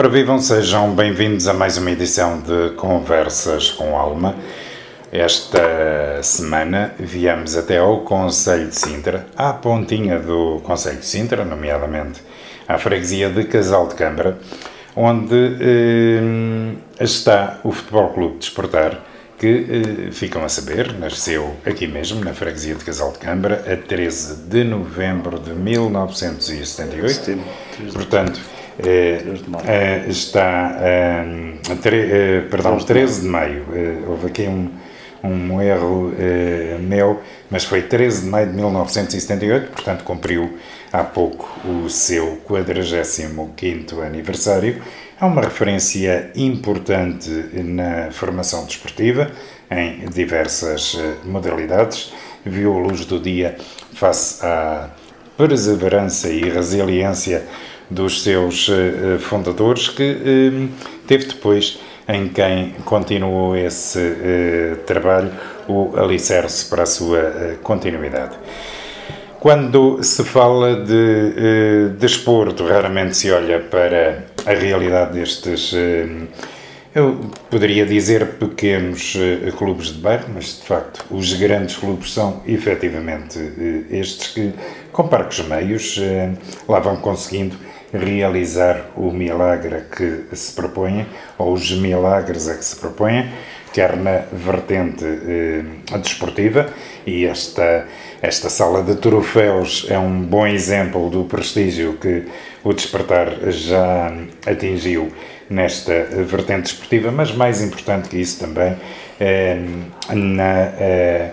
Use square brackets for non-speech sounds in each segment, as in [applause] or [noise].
Ora, vivam, sejam bem-vindos a mais uma edição de Conversas com Alma. Esta semana viemos até ao Conselho de Sintra, à pontinha do Conselho de Sintra, nomeadamente à freguesia de Casal de Câmara, onde eh, está o Futebol Clube de Esportar, que eh, ficam a saber, nasceu aqui mesmo, na freguesia de Casal de Câmara, a 13 de novembro de 1978. Sim, Portanto, está a, tre, perdão, 13 de maio. houve aqui um, um erro meu, mas foi 13 de maio de 1978, portanto cumpriu há pouco o seu 45º aniversário. É uma referência importante na formação desportiva, em diversas modalidades. Viu a luz do dia face à perseverança e resiliência dos seus uh, fundadores, que uh, teve depois, em quem continuou esse trabalho, o alicerce para a sua continuidade. Quando se fala de desporto, raramente se olha para a realidade destes eu poderia dizer pequenos clubes de bairro, mas de facto os grandes clubes são efetivamente estes que, com parcos meios, lá vão conseguindo realizar o milagre que se propõe, ou os milagres a que se propõe, quer na vertente eh, desportiva, e esta, esta sala de troféus é um bom exemplo do prestígio que o Despertar já atingiu nesta vertente desportiva, mas mais importante que isso também, eh, na, eh,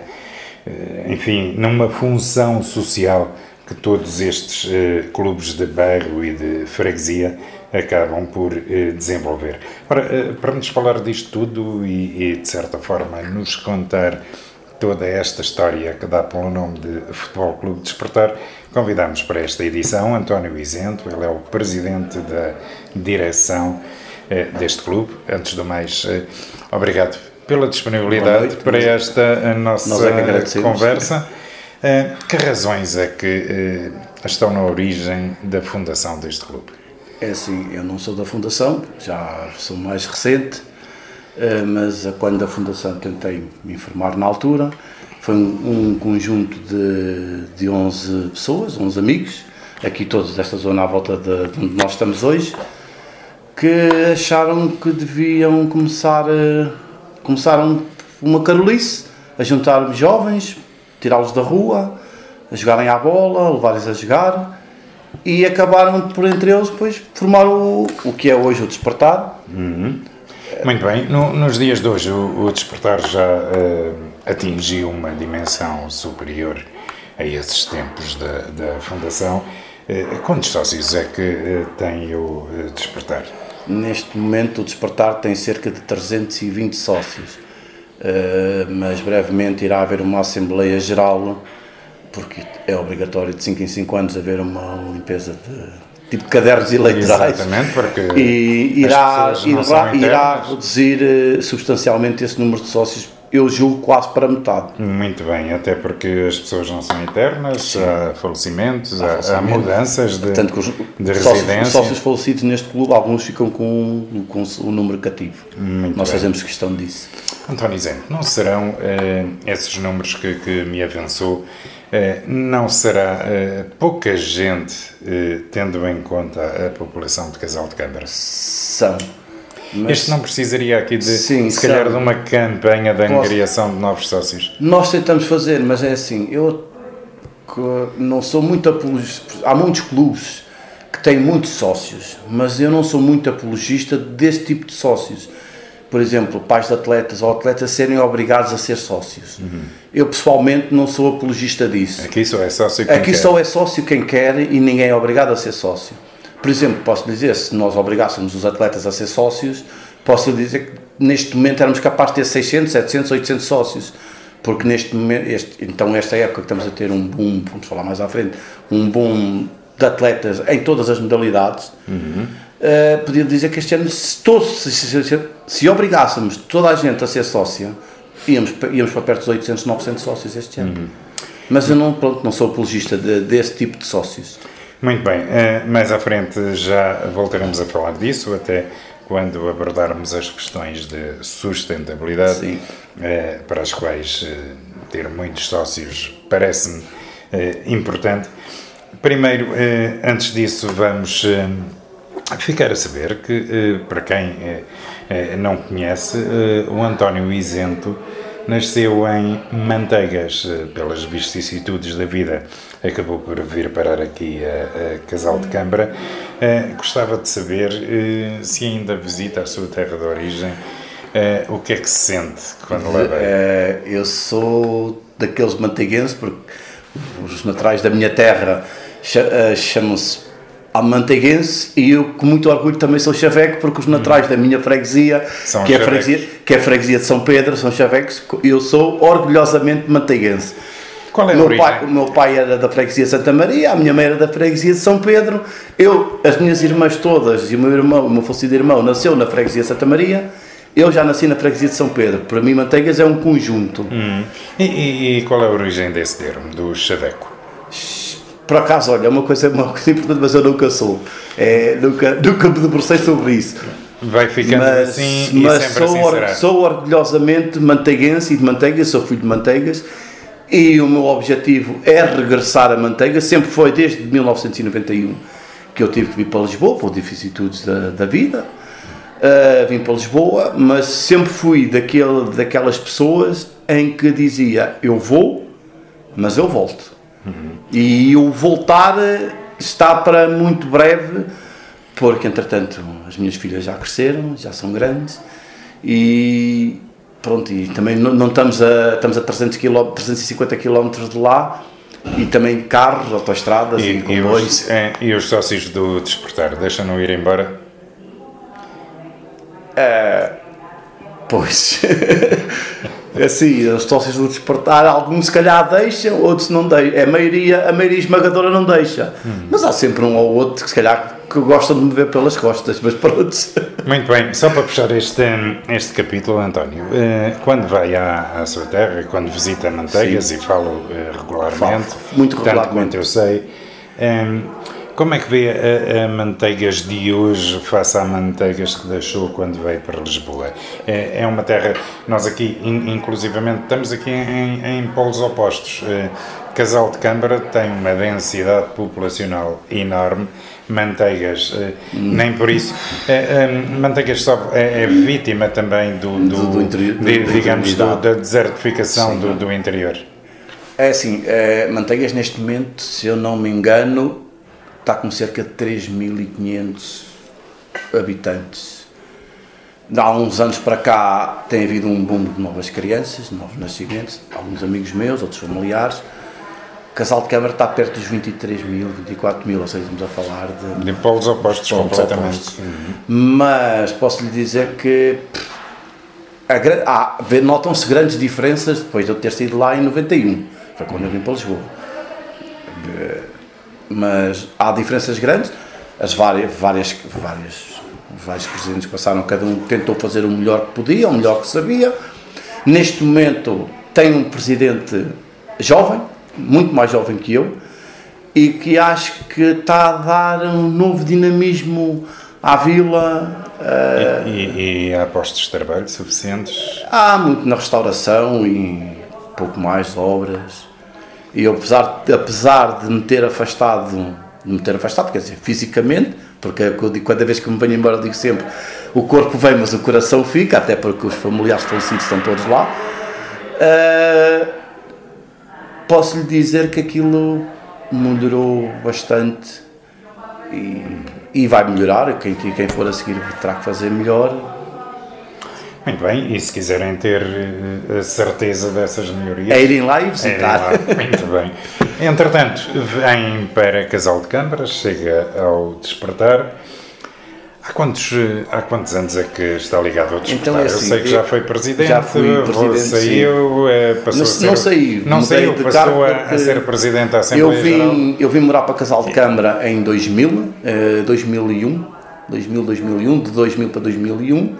enfim, numa função social que todos estes eh, clubes de bairro e de freguesia acabam por eh, desenvolver. Ora, eh, para nos falar disto tudo e, e, de certa forma, nos contar toda esta história que dá pelo nome de Futebol Clube Despertar, convidamos para esta edição António Isento, ele é o presidente da direção deste clube. Antes do mais, obrigado pela disponibilidade noite, para esta nossa é conversa. Uh, que razões é que uh, estão na origem da fundação deste clube? É assim, eu não sou da fundação, já sou mais recente, uh, mas quando a fundação tentei me informar na altura, foi um, um, conjunto de, de 11 pessoas, 11 amigos, aqui todos desta zona à volta de, de onde nós estamos hoje, que acharam que deviam começar, começaram uma carolice, a juntar jovens tirá-los da rua, a jogarem à bola, levar-lhes a jogar e acabaram por entre eles depois formar o, o que é hoje o Despertar. Uhum. Muito bem, no, nos dias de hoje o, o Despertar já uh, atingiu uma dimensão superior a esses tempos da, da Fundação. Uh, quantos sócios é que uh, tem o Despertar? Neste momento o Despertar tem cerca de 320 sócios mas brevemente irá haver uma Assembleia Geral, porque é obrigatório de 5 em 5 anos haver uma limpeza de tipo cadernos eleitorais. Exatamente, porque e irá, irá, irá reduzir eh, substancialmente esse número de sócios eu julgo quase para metade. Muito bem, até porque as pessoas não são eternas, Sim. há falecimentos, há, há, há mudanças de, Portanto, os, de residência. Os sócios falecidos neste clube, alguns ficam com, com o número cativo. Muito Nós bem. fazemos questão disso. António Zé, não serão eh, esses números que, que me avançou, eh, não será eh, pouca gente, eh, tendo em conta a população de Casal de Câmara? São. Mas, este não precisaria aqui de, sim, se calhar, de uma campanha de angariação de novos sócios? Nós tentamos fazer, mas é assim, eu não sou muito apologista, há muitos clubes que têm muitos sócios, mas eu não sou muito apologista desse tipo de sócios por exemplo, pais de atletas ou atletas serem obrigados a ser sócios. Uhum. Eu pessoalmente não sou apologista disso. Aqui só é sócio quem Aqui quer. só é sócio quem quer e ninguém é obrigado a ser sócio. Por exemplo, posso dizer, se nós obrigássemos os atletas a ser sócios, posso dizer que neste momento éramos capazes de ter 600, 700, 800 sócios. Porque neste momento, este, então esta época que estamos a ter um boom, vamos falar mais à frente, um boom de atletas em todas as modalidades, uhum Uh, podia dizer que este ano, se, todos, se, se, se, obrigássemos toda a gente a ser sócia, íamos, íamos para perto dos 800, 900 sócios este ano. Uhum. Mas eu não, pronto, não sou apologista de, desse tipo de sócios. Muito bem, uh, mais à frente já voltaremos a falar disso, até quando abordarmos as questões de sustentabilidade, uh, para as quais uh, ter muitos sócios parece-me importante. Primeiro, antes disso, vamos ficar a saber que, para quem não conhece, o António Isento nasceu em Manteigas, pelas vicissitudes da vida acabou por vir parar aqui a, a Casal de Câmara. Uh, gostava de saber uh, se ainda visita a sua terra de origem, uh, o que é que se sente quando lá vem? eu sou daqueles manteiguenses, porque os naturais da minha terra chamam-se manteiguense e eu com muito orgulho também sou chaveco porque os naturais hum. da minha freguesia que, é freguesia, que é a freguesia de São Pedro, são chavecos, eu sou orgulhosamente manteiguense. Qual é meu pai, o meu pai era da freguesia Santa Maria, a minha mãe era da freguesia de São Pedro. Eu, as minhas irmãs todas e o meu irmão, o meu falecido irmão, nasceu na freguesia Santa Maria. Eu já nasci na freguesia de São Pedro. Para mim, Manteigas é um conjunto. Hum. E, e, e, qual é a origem desse termo, do chaveco? Por acaso, olha, é uma coisa, uma coisa importante, mas eu nunca sou. É, nunca, nunca me debrucei sobre isso. Vai ficando mas, assim mas e sempre sou, assim sou orgulhosamente manteiguense e de Manteigas, sou filho de Manteigas e o meu objetivo é regressar a Manteiga, sempre foi desde 1991 que eu tive que vir para Lisboa, por vicissitudes da, da vida, uh, vim para Lisboa, mas sempre fui daquele, daquelas pessoas em que dizia, eu vou, mas eu volto. Uhum. E o voltar está para muito breve, porque entretanto as minhas filhas já cresceram, já são grandes, e Pronto, e também não, não estamos, a, estamos a 300 km, 350 km de lá e também carros, autoestradas e, e comboios. E os, é, e os sócios do Desportar deixam-no ir embora? É, pois. [laughs] assim, os sócios do Desportar, alguns se calhar deixam, outros não deixam. É a maioria, a maioria esmagadora não deixa. Hum. Mas há sempre um ou outro que se calhar que gostam de me ver pelas costas, mas pronto. [laughs] Muito bem, só para fechar este, este capítulo, António, eh, quando vai à, à sua terra, quando visita Manteigas Sim. e falo eh, regularmente, falo, muito regularmente. tanto quanto eu sei, eh, como é que vê a, a, Manteigas de hoje face à Manteigas que deixou quando veio para Lisboa? É, é uma terra, nós aqui, in, inclusivamente, estamos aqui em, em polos opostos. Casal de Câmara tem uma densidade populacional enorme, Manteigas, hum. nem por isso. É, é, Manteigas só é, é, vítima também do, do, do, do interior, de, digamos, do, da desertificação Sim, do, do interior. É assim, é, Manteigas neste momento, se eu não me engano, está com cerca de 3.500 habitantes. Há uns anos para cá tem havido um boom de novas crianças, novos nascimentos, alguns amigos meus, outros familiares Casal de Câmara está perto dos 23 mil, 24 mil, ou seja, estamos a falar de. De polos opostos, completamente. Uhum. Mas posso lhe dizer que. Ah, Notam-se grandes diferenças depois de eu ter saído lá em 91, foi quando eu vim para Lisboa. Mas há diferenças grandes, as várias, várias, várias, vários presidentes que passaram, cada um tentou fazer o melhor que podia, o melhor que sabia. Neste momento tem um presidente jovem, muito mais jovem que eu, e que acho que está a dar um novo dinamismo à vila. Uh, e, e, há postos de trabalho suficientes? Há muito na restauração e pouco mais obras. E eu, apesar, apesar de me ter afastado, de me ter afastado, quer dizer, fisicamente, porque é eu digo, cada vez que me venho embora, digo sempre: o corpo vem, mas o coração fica, até porque os familiares falecidos estão todos lá. Uh, posso lhe dizer que aquilo melhorou bastante e, e vai melhorar. Quem, quem for a seguir terá que fazer melhor. Muito bem, e se quiserem ter eh, a certeza dessas melhorias. É irem lá e visitar. Lá. Muito bem. Entretanto, vem para Casal de Câmaras, chega ao despertar Há quantos, há quantos anos é que está ligado ao Despertar? Então, é assim, eu sei que já foi presidente, já fui presidente, saiu, é, passou não, a ser... Não saiu. Não saiu, passou a, a, ser presidente da Assembleia eu vim, Geral. Eu vim morar para Casal de Câmara em 2000, eh, 2001, 2000, 2001, de 2000 para 2001.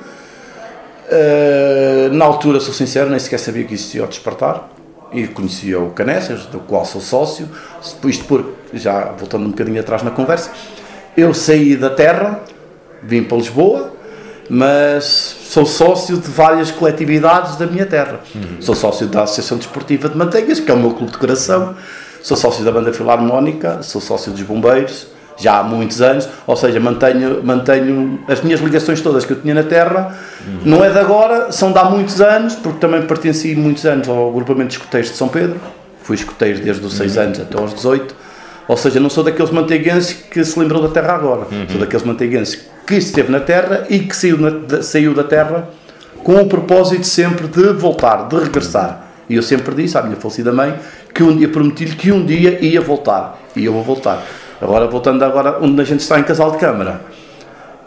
Uh, na altura, sou sincero, nem sequer sabia que existia o Despertar. e conhecia o Canessas, do qual sou sócio. Depois, por, já voltando um bocadinho atrás na conversa, eu saí da terra, vim para Lisboa, mas sou sócio de várias coletividades da minha terra. Uhum. Sou sócio da Associação Desportiva de Manteigas, que é o meu clube de coração, sou sócio da Banda Filarmónica, sou sócio dos Bombeiros, já há muitos anos, ou seja, mantenho, mantenho as minhas ligações todas que eu tinha na Terra, uhum. não é de agora, são de há muitos anos, porque também pertenci muitos anos ao agrupamento de escoteiros de São Pedro, fui escoteiro desde os 6 uhum. anos até aos 18, ou seja, não sou daqueles manteiguenses que se lembrou da Terra agora, uhum. sou daqueles manteiguenses que esteve na Terra e que saiu, na, saiu da Terra com o propósito sempre de voltar, de regressar. E eu sempre disse à minha falecida mãe que um dia prometi-lhe que um dia ia voltar. E eu vou voltar. Agora, voltando agora onde a gente está em Casal de Câmara.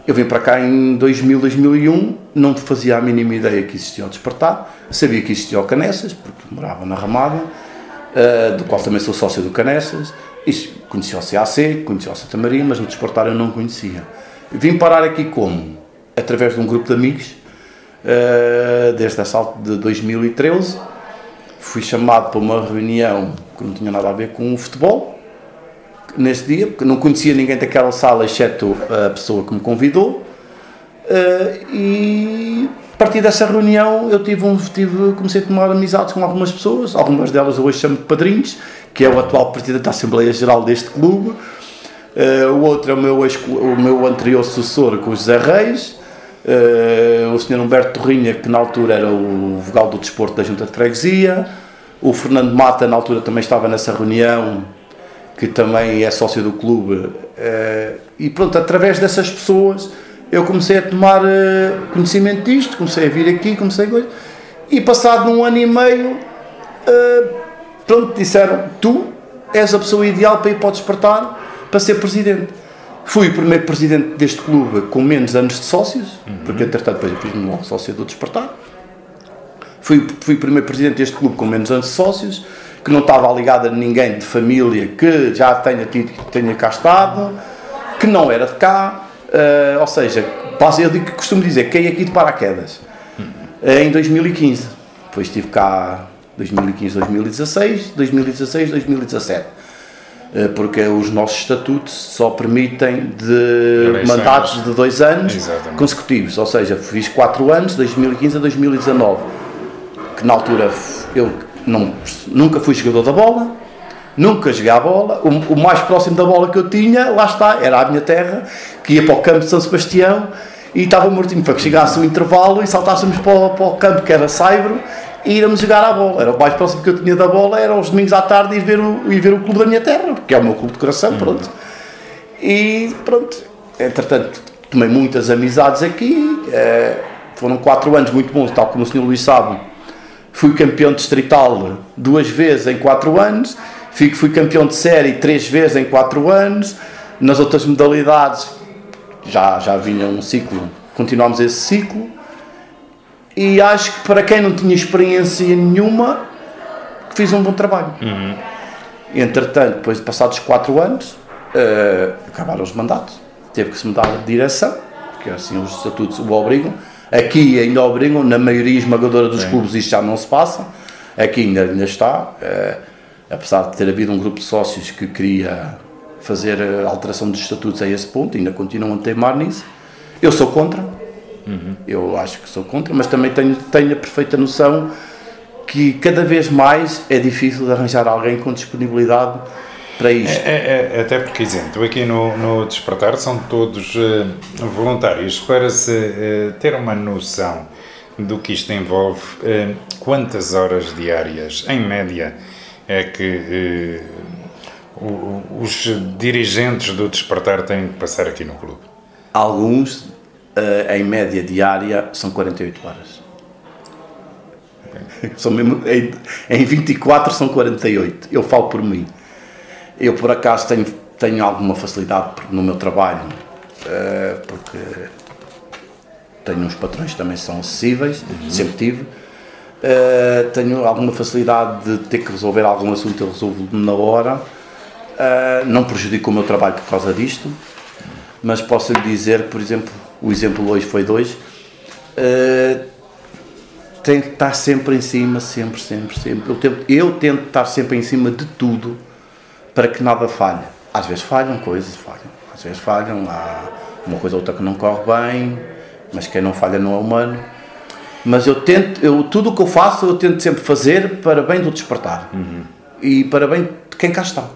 Eu vim para cá em 2000, 2001, não fazia a mínima ideia que existia o Despertar, sabia que existia o Canessas, porque morava na Ramada, uh, do qual também sou sócio do Canessas, conhecia o CAC, conhecia o Santa Maria, mas no Despertar eu não conhecia. Vim parar aqui como? Através de um grupo de amigos, uh, desde essa alta de 2013, fui chamado para uma reunião que não tinha nada a ver com o futebol, nesse dia, porque não conhecia ninguém daquela sala, exceto a pessoa que me convidou. Uh, e a partir dessa reunião eu tive um, tive, comecei a tomar amizades com algumas pessoas, algumas delas hoje chamo de padrinhos, que é o atual presidente da Assembleia Geral deste clube. Uh, o outro é o meu, ex, o meu anterior sucessor com o José Reis, uh, o Sr. Humberto Torrinha, que na altura era o vogal do desporto da Junta de Freguesia, o Fernando Mata, na altura também estava nessa reunião, que também é sócio do clube. Eh, e pronto, através dessas pessoas eu comecei a tomar eh, conhecimento disto, comecei a vir aqui, comecei a E passado um ano e meio, eh, pronto, disseram: Tu és a pessoa ideal para ir para o despertar para ser presidente. Fui o primeiro presidente deste clube com menos anos de sócios, uhum. porque entretanto depois eu fiz-me sócio do despertar. Fui, fui o primeiro presidente deste clube com menos anos de sócios que não estava ligada a ninguém de família que já tenha, tido, tenha cá estado, que não era de cá, uh, ou seja, eu digo, costumo dizer, caí aqui de paraquedas uh, em 2015. Depois estive cá 2015, 2016, 2016, 2017. Porque os nossos estatutos só permitem de mandatos de dois anos Exatamente. consecutivos, ou seja, fiz quatro anos, 2015 a 2019, que na altura eu não, nunca fui jogador da bola, nunca joguei a bola. O, o, mais próximo da bola que eu tinha, lá está, era a minha terra, que ia para o campo de São Sebastião e estava mortinho para que chegasse o intervalo e saltássemos para o, para o campo que era Saibro e íamos jogar a bola. Era o mais próximo que eu tinha da bola, era os domingos à tarde ir ver o, ir ver o clube da minha terra, que é o meu clube de coração, pronto. E pronto, entretanto, tomei muitas amizades aqui, eh, foram quatro anos muito bons, tal como o senhor Luís sabe Fui campeão distrital duas vezes em quatro anos. Fui campeão de série três vezes em quatro anos. Nas outras modalidades já, já vinha um ciclo, continuamos esse ciclo. E acho que para quem não tinha experiência nenhuma, fiz um bom trabalho. Uhum. Entretanto, depois de passados quatro anos, uh, acabaram os mandatos. Teve que se mudar de direção, porque assim os estatutos o obrigam. Aqui ainda obrigam, na maioria esmagadora dos Sim. clubes isto já não se passa, aqui ainda, ainda está, é, apesar de ter havido um grupo de sócios que queria fazer a alteração dos estatutos a esse ponto, ainda continuam a teimar nisso. Eu sou contra, uhum. eu acho que sou contra, mas também tenho, tenho a perfeita noção que cada vez mais é difícil de arranjar alguém com disponibilidade para isto. É, é, é, até porque, exemplo, aqui no, no Despertar são todos uh, voluntários para se uh, ter uma noção do que isto envolve, uh, quantas horas diárias, em média, é que os dirigentes do Despertar têm que passar aqui no clube? Alguns, em média diária, são 48 horas. São mesmo, em, em 24 são 48. Eu falo por mim. Eu, por acaso, tenho, tenho alguma facilidade no meu trabalho, uh, porque tenho uns patrões que também são acessíveis, uhum. sempre tive. Uh, tenho alguma facilidade de ter que resolver algum assunto, eu resolvo na hora. Uh, não prejudico o meu trabalho por causa disto, mas posso lhe dizer, por exemplo, o exemplo hoje foi dois. Uh, tem que estar sempre em cima, sempre, sempre, sempre. Eu tento, eu tento estar sempre em cima de tudo para que nada falhe. Às vezes falham coisas, falham. Às vezes falham, há uma coisa ou outra que não corre bem, mas quem não falha não é humano. Mas eu tento, eu, tudo o que eu faço, eu tento sempre fazer para bem do despertar uhum. e para bem de quem cá está.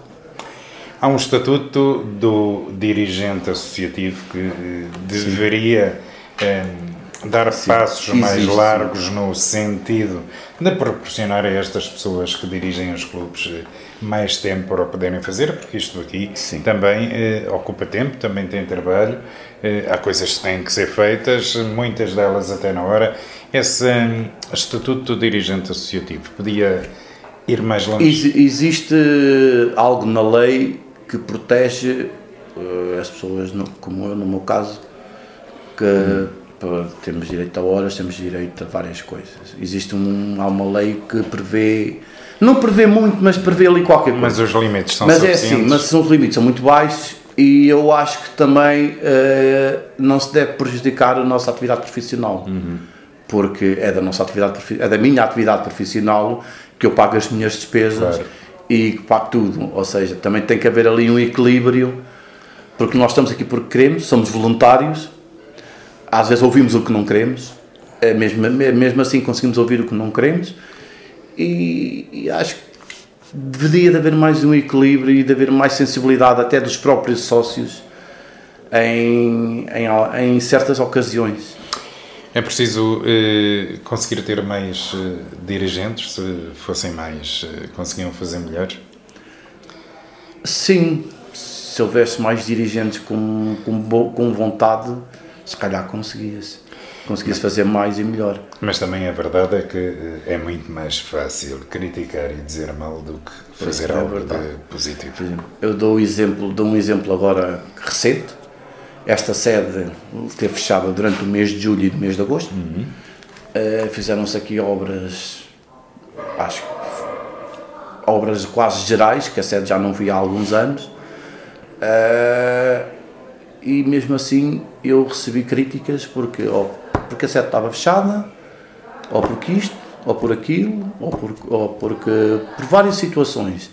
Há um estatuto do dirigente associativo que eh, deveria eh, dar Sim, passos existe. mais largos no sentido de proporcionar a estas pessoas que dirigem os clubes eh, mais tempo para o poderem fazer, porque isto aqui Sim. também eh, ocupa tempo, também tem trabalho, eh, há coisas que têm que ser feitas, muitas delas até na hora. Esse um, estatuto do dirigente associativo podia ir mais longe? Ex existe algo na lei que protege uh, as pessoas, no, como eu, no meu caso, que hum. temos direito a horas, temos direito a várias coisas. Existe um, há uma lei que prevê, não prevê muito, mas prevê ali qualquer coisa. Mas os limites são mas suficientes. Mas é assim, mas são, os limites são muito baixos e eu acho que também uh, não se deve prejudicar a nossa atividade profissional. Uhum. Porque é da nossa atividade, é da minha atividade profissional que eu pago as minhas despesas. Claro e para tudo. Ou seja, também tem que haver ali um equilíbrio, porque nós estamos aqui porque queremos, somos voluntários, às vezes ouvimos o que não queremos, é mesmo, é mesmo assim conseguimos ouvir o que não queremos, e, e acho que deveria de haver mais um equilíbrio e de haver mais sensibilidade até dos próprios sócios em, em, em certas ocasiões. É preciso eh, conseguir ter mais eh, dirigentes, se fossem mais, eh, conseguiam fazer melhor? Sim, se houvesse mais dirigentes com, com, com vontade, se calhar conseguia-se. Conseguia-se fazer mais e melhor. Mas também a verdade é que eh, é muito mais fácil criticar e dizer mal do que fazer é algo de positivo. Eu dou, um exemplo, dou um exemplo agora recente esta sede esteve fechada durante o mês de julho e o mês de agosto. Uhum. Uh, Fizeram-se aqui obras, acho que obras quase gerais, que a sede já não via há alguns anos. Uh, e mesmo assim eu recebi críticas porque, ou porque a sede estava fechada, ou porque isto, ou por aquilo, ou, por, ou porque por várias situações.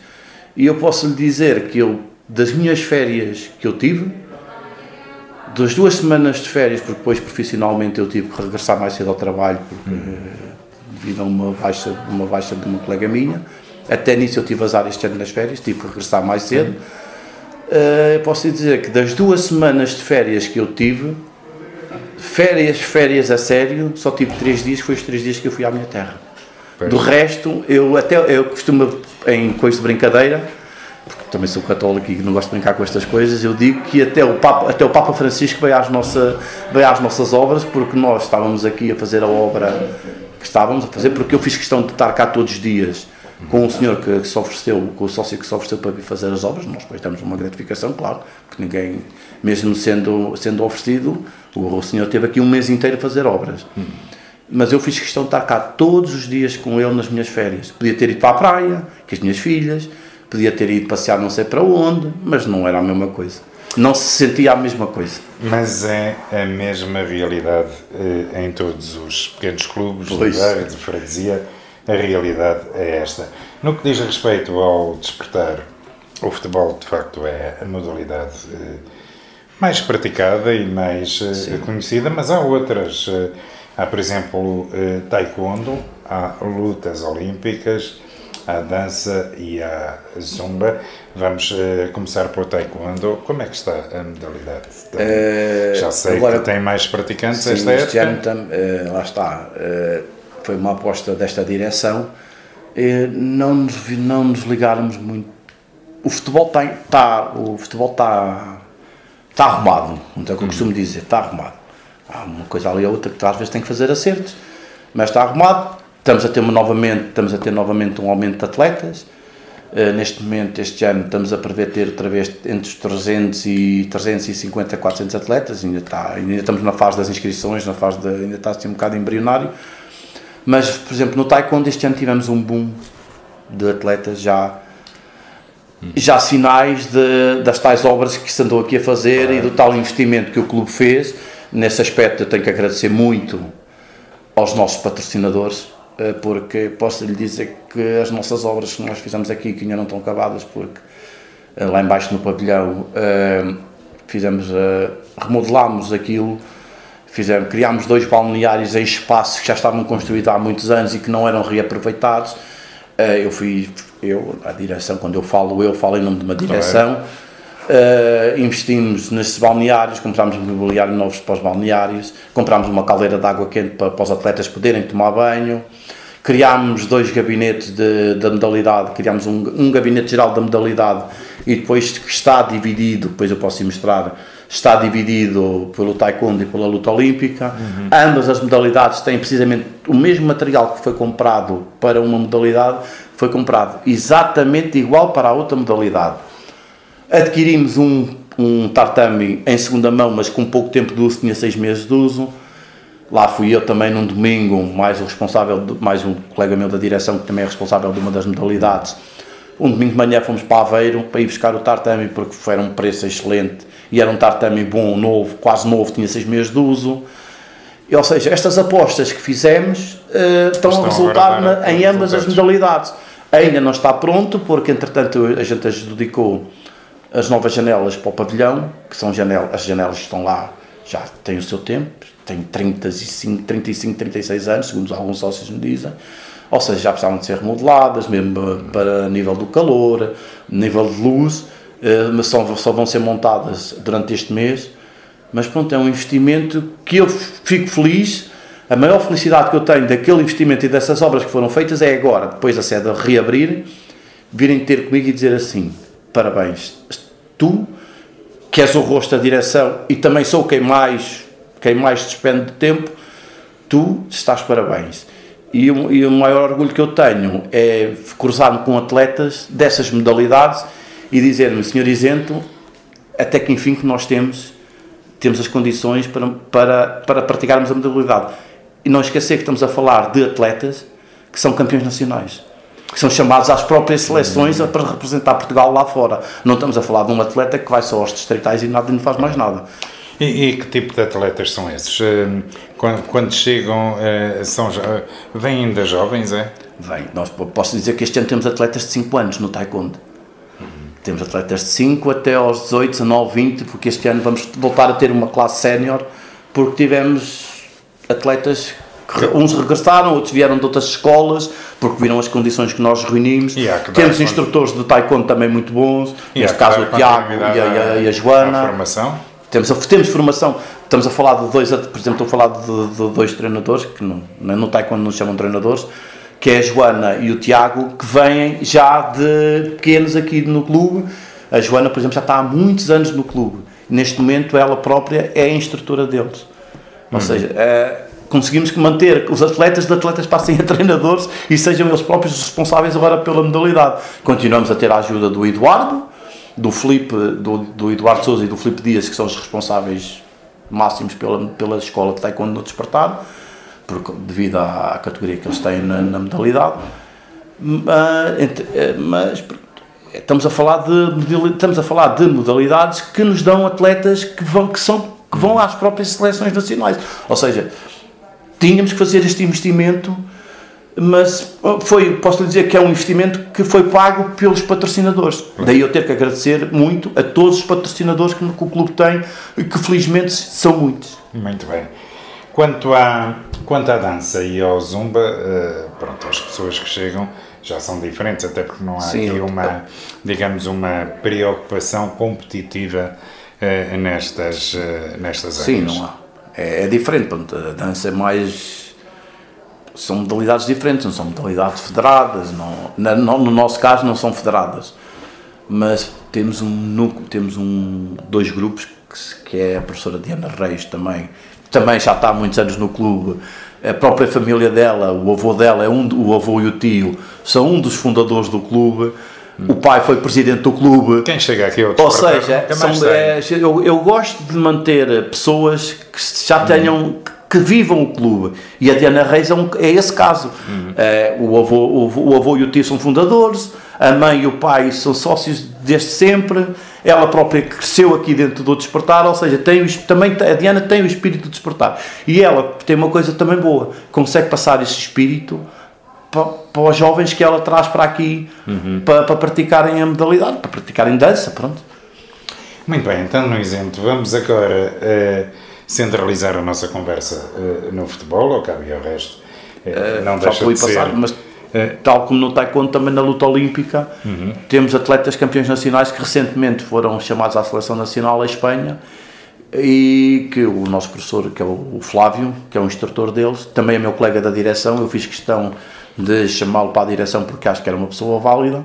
E eu posso lhe dizer que eu, das minhas férias que eu tive, das duas semanas de férias, porque depois profissionalmente eu tive que regressar mais cedo ao trabalho, porque, uhum. devido a uma baixa, uma baixa de uma colega minha, até nisso eu tive azar este ano nas férias, tive que regressar mais cedo. Uhum. Uh, posso dizer que das duas semanas de férias que eu tive, férias, férias a sério, só tive três dias, foi os três dias que eu fui à minha terra. Do resto, eu até eu costumo, em coisa de brincadeira, também sou católico e não gosto de brincar com estas coisas, eu digo que até o Papa, até o Papa Francisco veio às, nossa, veio às nossas obras, porque nós estávamos aqui a fazer a obra que estávamos a fazer, porque eu fiz questão de estar cá todos os dias com o senhor que, se ofereceu, com o sócio que se ofereceu para vir fazer as obras, nós depois temos uma gratificação, claro, porque ninguém, mesmo sendo, sendo oferecido, o, o senhor teve aqui um mês inteiro a fazer obras. Mas eu fiz questão de estar cá todos os dias com ele nas minhas férias. Podia ter ido para a praia, com as minhas filhas, podia ter ido passear não sei para onde, mas não era a mesma coisa. Não se sentia a mesma coisa. Mas é a mesma realidade eh, em todos os pequenos clubes área de freguesia. A realidade é esta. No que diz respeito ao despertar, o futebol de facto é a modalidade eh, mais praticada e mais eh, conhecida, mas há outras. Eh, há, por exemplo, taekwondo, há lutas olímpicas, à dança e à zumba. Vamos uh, começar por taekwondo. Como é que está a modalidade? uh, Já sei agora, que tem mais praticantes sim, esta época. Ano, uh, lá está. Foi uma aposta desta direção. não, nos, não nos ligarmos muito. O futebol está, está, o futebol está, está arrumado. Então, é o que eu costumo dizer, está arrumado. Há uma coisa ali ou outra que às vezes tem que fazer acertos, mas está arrumado Estamos a ter novamente, estamos a ter novamente um aumento de atletas. Uh, neste momento, este ano, estamos a prever ter outra vez entre os 300 e 350 a 400 atletas. Ainda, está, ainda estamos na fase das inscrições, na fase de, ainda está assim um bocado embrionário. Mas, por exemplo, no Taekwondo, este ano tivemos um boom de atletas já já sinais de, das tais obras que se andou aqui a fazer e do tal investimento que o clube fez. Nesse aspecto, eu tenho que agradecer muito aos nossos patrocinadores, uh, porque posso lhe dizer que as nossas obras que nós fizemos aqui, que ainda não estão acabadas, porque uh, lá embaixo no pavilhão fizemos, remodelámos aquilo, fizemos, criámos dois balneários em espaços que já estavam construídos há muitos anos e que não eram reaproveitados. eu fui, eu, a direção, quando eu falo eu, falo em nome de uma direção. Uh, investimos nesses balneários, comprámos mobiliário novos para os balneários, comprámos uma caldeira de água quente para, para os atletas poderem tomar banho, criámos dois gabinetes de, da modalidade, criámos um, um gabinete geral da modalidade e depois que está dividido, depois eu posso mostrar, está dividido pelo taekwondo e pela luta olímpica. Uhum. Ambas as modalidades têm precisamente o mesmo material que foi comprado para uma modalidade, foi comprado exatamente igual para a outra modalidade Adquirimos um, um tartame em segunda mão, mas com pouco tempo de uso, tinha seis meses de uso. Lá fui eu também num domingo, mais o responsável, mais um colega meu da direção, que também é responsável de uma das modalidades. Um domingo de manhã fomos para Aveiro para ir buscar o tartame, porque foi um preço excelente e era um tartame bom, novo, quase novo, tinha seis meses de uso. E, ou seja, estas apostas que fizemos uh, estão, estão, a resultar na, em ambas as modalidades. Ainda não está pronto, porque entretanto a gente adjudicou as novas janelas para o pavilhão, que são janelas, as janelas que estão lá já têm o seu tempo, têm 35, 35, 36 anos, segundo alguns sócios me dizem, ou seja, já precisavam de ser remodeladas, mesmo para nível do calor, nível de luz, eh, mas só, só vão ser montadas durante este mês. Mas pronto, é um investimento que eu fico feliz. A maior felicidade que eu tenho daquele investimento e dessas obras que foram feitas é agora, depois da sede reabrir, virem ter comigo e dizer assim: parabéns, tu, que és o rosto da direção e também sou quem mais, quem mais despende de tempo, tu estás parabéns. E, e o maior orgulho que eu tenho é cruzar-me com atletas dessas modalidades e dizer-me, senhor Isento, até que enfim que nós temos, temos as condições para, para, para praticarmos a modalidade. E não esquecer que estamos a falar de atletas que são campeões nacionais que são chamados às próprias seleções para representar Portugal lá fora. Não estamos a falar de um atleta que vai só aos distritais e nada não faz mais nada. E, e, que tipo de atletas são esses? Eh, quando, quando chegam, eh, são, vêm ainda jovens, é? Vem. Nós, posso dizer que este ano temos atletas de 5 anos no Taekwondo. Temos atletas de 5 até aos 18, 19, 20, porque este ano vamos voltar a ter uma classe sénior, porque tivemos atletas uns regressaram, outros vieram de outras escolas, porque viram as condições que nós reunimos. Temos instrutores de taekwondo também muito bons, e neste caso o Tiago e a, e, a, e a Joana. formação? Temos, temos formação. Estamos a falar de dois, por exemplo, estou a falar de, de dois treinadores, que no, no taekwondo não chamam treinadores, que é a Joana e o Tiago, que vêm já de pequenos aqui no clube. A Joana, por exemplo, já está há muitos anos no clube. Neste momento, ela própria é a instrutora deles. Ou uhum. seja, é, conseguimos manter os atletas de atletas passem a [laughs] treinadores e sejam eles próprios responsáveis agora pela modalidade. Continuamos a ter a ajuda do Eduardo, do Felipe, do, do Eduardo Souza e do Felipe Dias, que são os responsáveis máximos pela, pela escola de Taekwondo no Despertar, porque, devido à, categoria que eles têm na, na modalidade. Mas, mas estamos a falar de estamos a falar de modalidades que nos dão atletas que vão que são que vão às próprias seleções nacionais ou seja tínhamos que fazer este investimento, mas foi, posso lhe dizer que é um investimento que foi pago pelos patrocinadores. Daí eu ter que agradecer muito a todos os patrocinadores que, que o clube tem e que felizmente são muitos. Muito bem. Quanto à, quanto à dança e ao zumba, uh, pronto, as pessoas que chegam já são diferentes, até porque não há Sim, aqui uma, digamos, uma preocupação competitiva uh, nestas, uh, nestas áreas. Sim, não há é, é diferente. Pronto, a dança é mais. São modalidades diferentes, não são modalidades federadas. Não, na, no, no nosso caso, não são federadas. Mas temos um temos um, dois grupos, que, que é a professora Diana Reis também, também já está há muitos anos no clube. A própria família dela, o avô dela, é um, o avô e o tio, são um dos fundadores do clube o pai foi presidente do clube. Quem chega aqui é Ou seja, são, é, eu, eu gosto de manter pessoas que já tenham. que vivam o clube. E a Diana Reis é, um, é esse caso. Uhum. É, o, avô, o, o, avô e o tio são fundadores, a mãe e o pai são sócios desde sempre. Ela própria cresceu aqui dentro do despertar, ou seja, tem o, também a Diana tem o espírito do despertar. E ela tem uma coisa também boa, consegue passar esse espírito para, para os jovens que ela traz para aqui uhum. para, para praticarem a modalidade, para praticarem dança, pronto. Muito bem, então no exemplo, vamos agora uh, centralizar a nossa conversa uh, no futebol, ou cabe ao resto? Uh, não deixa de ser... Passar, mas tal como no taekwondo também na luta olímpica uhum. temos atletas campeões nacionais que recentemente foram chamados à seleção nacional à Espanha e que o nosso professor que é o Flávio que é o instrutor deles também é meu colega da direção eu fiz questão de chamá-lo para a direção porque acho que era uma pessoa válida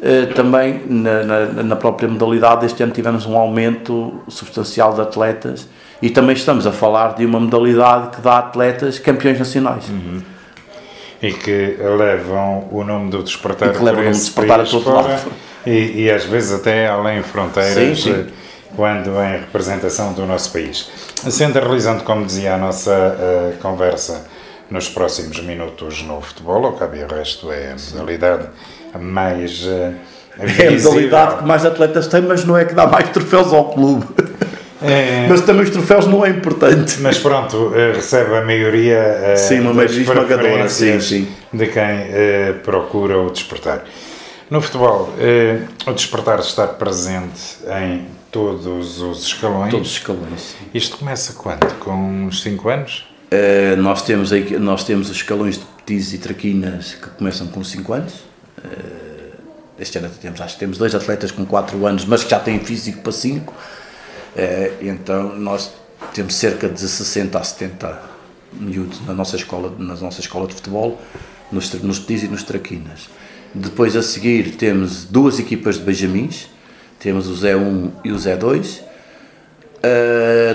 eh, também na, na, na, própria modalidade este ano tivemos um aumento substancial de atletas e também estamos a falar de uma modalidade que dá atletas campeões nacionais uhum. E que levam o nome do despertar, e que levam o nome do despertar a todo fora, lado e, e, às vezes até além fronteiras sim, sim. quando em representação do nosso país centralizando como dizia a nossa uh, conversa nos próximos minutos no futebol, o cabe o resto é a modalidade mais uh, É a modalidade que mais atletas tem, mas não é que dá mais troféus ao clube. É, mas também os troféus não é importante. Mas pronto, eh, recebe a maioria uh, sim, uma maioria esmagadora sim, sim. de quem uh, procura o despertar. No futebol, o despertar está presente em todos os escalões. Todos os escalões. Isto começa quando? Com uns 5 anos? Uh, nós, temos, nós temos os escalões de petis e traquinas que começam com 5 anos. Uh, este ano temos, acho que temos dois atletas com 4 anos, mas que já têm físico para 5. Uh, eh, então nós temos cerca de 60 a 70 miúdos na nossa escola, na nossa escola de futebol, nos, nos petis e nos traquinas. Depois a seguir temos duas equipas de benjamins, temos o Zé 1 e o Zé 2.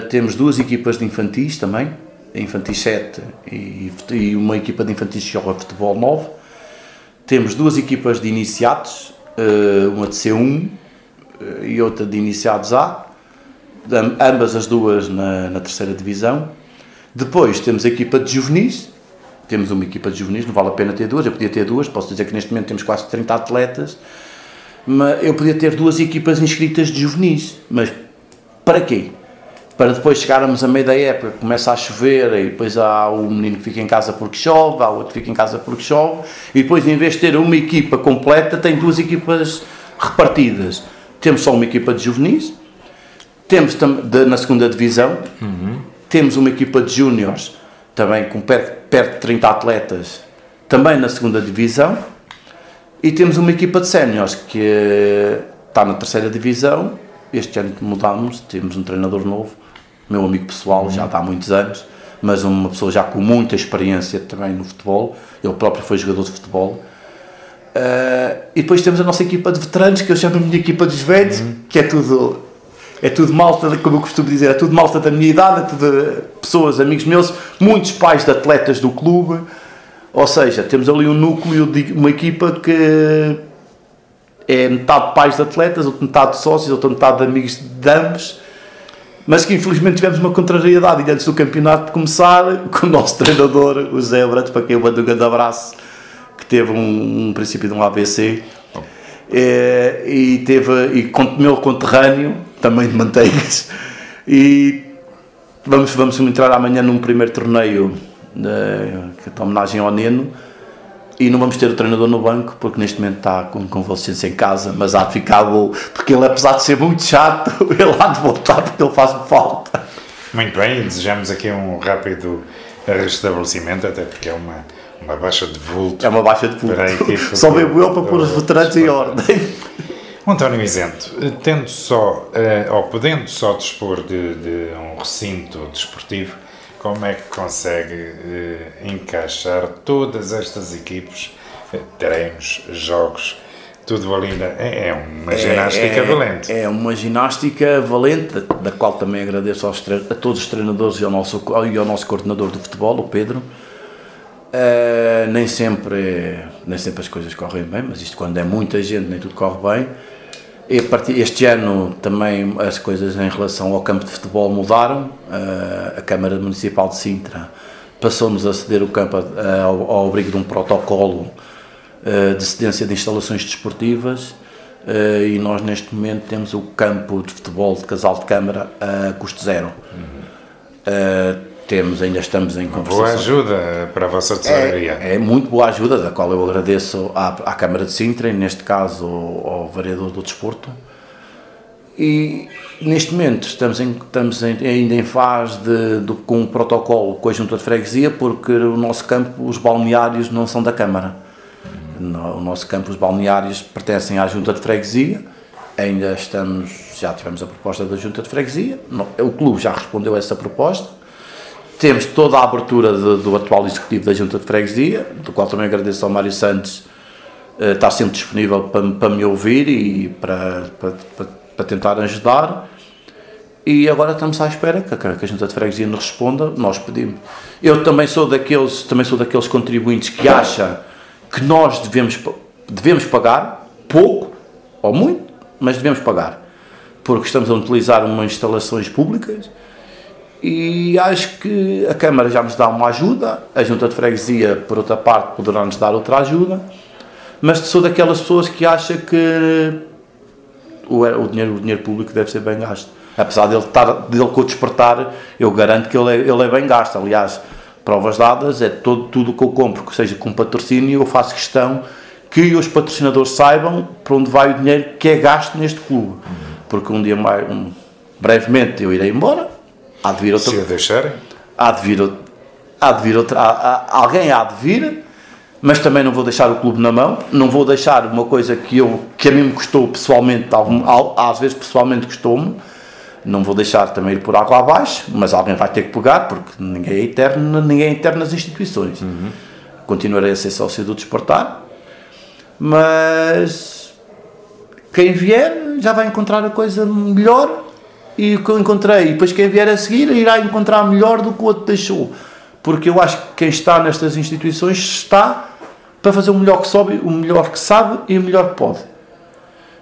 temos duas equipas de infantis também, infantis 7 e, e uma equipa de infantis que joga futebol 9. Temos duas equipas de iniciados, eh, uma de C1 eh, e outra de iniciados A, ambas as duas na, na terceira divisão. Depois temos a equipa de juvenis, temos uma equipa de juvenis, não vale a pena ter duas, eu podia ter duas, posso dizer que neste momento temos quase 30 atletas, mas eu podia ter duas equipas inscritas de juvenis, mas para quê? para depois chegarmos a meio da época, começa a chover e depois há o menino que fica em casa porque chove, há outro que fica em casa porque chove, e depois em vez de ter uma equipa completa, tem duas equipas repartidas. Temos só uma equipa de juvenis, temos de, na segunda divisão, uhum. temos uma equipa de júniores, também com perto, perto de 30 atletas, também na segunda divisão, e temos uma equipa de séniores que eh, está na terceira divisão. Este ano que mudámos, temos um treinador novo meu amigo pessoal, já há muitos anos, mas uma pessoa já com muita experiência também no futebol. Ele próprio foi jogador de futebol. Uh, e depois temos a nossa equipa de veteranos, que eu chamo a minha equipa dos velhos, uhum. que é tudo, é tudo malta, como eu costumo dizer, é tudo malta da minha idade, é tudo pessoas, amigos meus, muitos pais de atletas do clube. Ou seja, temos ali um núcleo de uma equipa que é metade pais de atletas, outra metade de sócios, outra metade de amigos de ambos mas que infelizmente tivemos uma contrariedade e antes do campeonato de começar, [laughs] com o nosso treinador, o Zé Brandt, para quem eu mando um grande abraço, que teve um, um princípio de um ABC é, e teve e meu conterrâneo, também de manteigas, e vamos, vamos entrar amanhã num primeiro torneio de, de homenagem ao Neno e não vamos ter o treinador no banco porque neste momento está com convalescência em casa, mas há de ficar bom, porque ele apesar de ser muito chato, [laughs] ele há de voltar porque ele faz-me falta. Muito bem, desejamos aqui um rápido restabelecimento, até porque é uma, uma baixa de vulto. É uma baixa de vulto. Só bebo eu para pôr os veteranos em ordem. António Isento, tendo só, eh, ou podendo só dispor de, de um recinto desportivo, como é que consegue eh, encaixar todas estas equipes, eh, treinos, jogos, tudo ali? É, é uma ginástica é, é, valente. É uma ginástica valente, da qual também agradeço aos, a todos os treinadores e ao, nosso, e ao nosso coordenador do futebol, o Pedro. Uh, nem, sempre, nem sempre as coisas correm bem, mas isto quando é muita gente nem tudo corre bem este ano também as coisas em relação ao campo de futebol mudaram. A Câmara Municipal de Sintra passou-nos a ceder o campo ao, ao abrigo de um protocolo de cedência de instalações desportivas. Uh, e nós neste momento temos o campo de futebol de casal de câmara a custo zero. Uh, temos, ainda estamos em conversação. Boa ajuda para a vossa tesouraria. É, é, muito boa ajuda, da qual eu agradeço à, à Câmara de Sintra, e neste caso ao, ao vereador do Desporto. E neste momento estamos, em, estamos em, ainda em fase de, de, com um protocolo com a Junta de Freguesia, porque o nosso campo, os balneários não são da Câmara no, o nosso campo, os balneários, pertencem à Junta de Freguesia. Ainda estamos, já tivemos a proposta da Junta de Freguesia. O clube já respondeu a essa proposta. Temos toda a abertura de, do atual executivo da Junta de Freguesia, do qual também agradeço ao Mário Santos uh, estar sempre disponível para, para me ouvir e para, para, para, tentar ajudar. E agora estamos à espera que a, que a Junta de Freguesia nos responda. Nós pedimos. Eu também sou daqueles, também sou daqueles contribuintes que acham que nós devemos, devemos pagar, pouco ou muito, mas devemos pagar, porque estamos a utilizar umas instalações públicas e acho que a Câmara já nos dá uma ajuda, a Junta de Freguesia, por outra parte, poderá nos dar outra ajuda, mas sou daquelas pessoas que acham que o, o, dinheiro, o dinheiro público deve ser bem gasto. Apesar dele, estar, dele com o despertar, eu garanto que ele é, ele é bem gasto. Aliás, provas dadas, é todo, tudo que eu compro, que seja com patrocínio, eu faço questão que os patrocinadores saibam para onde vai o dinheiro que é gasto neste clube. Porque um dia mais, um, brevemente eu irei embora, há de vir outra. Se a deixarem? Há de vir, há de vir outra. Há, há, alguém há de vir, mas também não vou deixar o clube na mão, não vou deixar uma coisa que, eu, que a mim me custou pessoalmente, às vezes pessoalmente custou-me não vou deixar também ir por água abaixo, mas alguém vai ter que pegar, porque ninguém é eterno, ninguém é eterno nas instituições. Uhum. Continuarei a ser sócio do Desportar, mas quem vier já vai encontrar a coisa melhor e o que eu encontrei, e depois quem vier a seguir irá encontrar melhor do que o outro deixou. Porque eu acho que quem está nestas instituições está para fazer o melhor que sobe, o melhor que sabe e o melhor que pode.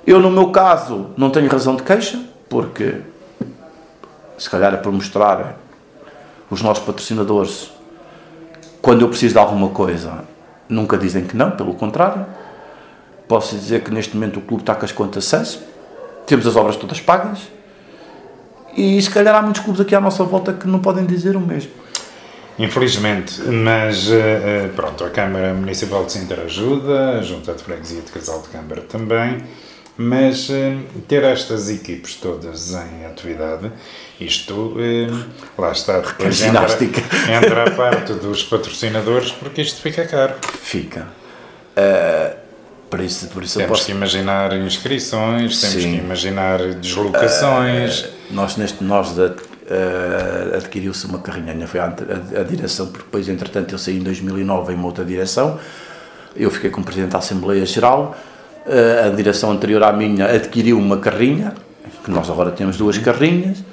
Eu, no meu caso, não tenho razão de queixa, porque se calhar é para mostrar os nossos patrocinadores, quando eu preciso de alguma coisa, nunca dizem que não, pelo contrário. Posso dizer que neste momento o clube está com as contas sãs, temos as obras todas pagas e se calhar há muitos clubes aqui à nossa volta que não podem dizer o mesmo. Infelizmente, mas eh, eh, pronto, a Câmara Municipal de Sintra ajuda, a Junta de Freguesia de Casal de Câmara também mas eh, ter estas equipes todas em atividade, isto lá está depois entra, [laughs] entra a parte dos patrocinadores porque isto fica caro. Fica. Uh, por isso, por isso temos posso... que imaginar inscrições, temos Sim. que imaginar deslocações. Uh, nós neste nós uh, adquiriu-se uma carrinha, foi a, a, a, direção, porque depois entretanto eu saí em 2009 em uma outra direção, eu fiquei como presidente da Assembleia Geral. A direção anterior à minha adquiriu uma carrinha, que nós agora temos duas carrinhas.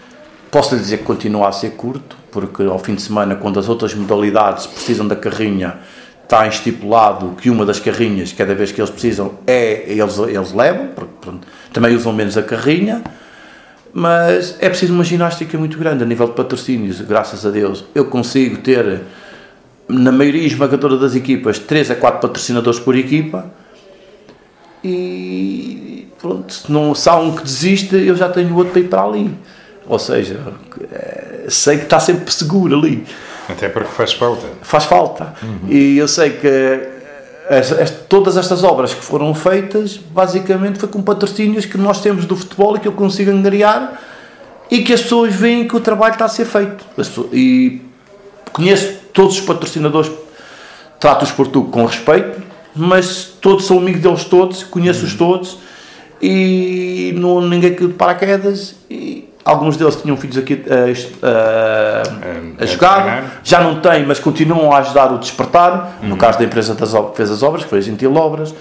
Posso lhe dizer que continua a ser curto, porque ao fim de semana, quando as outras modalidades precisam da carrinha, está estipulado que uma das carrinhas, cada vez que eles precisam, é eles, eles levam, porque pronto, também usam menos a carrinha, mas é preciso uma ginástica muito grande a nível de patrocínios, graças a Deus. Eu consigo ter, na maioria esmagadora das equipas, 3 a 4 patrocinadores por equipa, e pronto, se, não, se há um que desiste, eu já tenho outro para ir para ali. Ou seja, é, sei que está sempre seguro ali. Até porque faz falta. Faz falta. Uhum. E eu sei que as, as, todas estas obras que foram feitas, basicamente foi com patrocínios que nós temos do futebol e que eu consigo angariar e que as pessoas veem que o trabalho está a ser feito. E conheço todos os patrocinadores, trato-os por tu com respeito, mas todos são amigos deles todos, conheço-os todos e não, ninguém que de paraquedas e alguns deles tinham filhos aqui a, a, a, a jogar, já não têm, mas continuam a ajudar o despertar, uhum. no caso da empresa das, que fez as obras, que foi a Gentil Obras,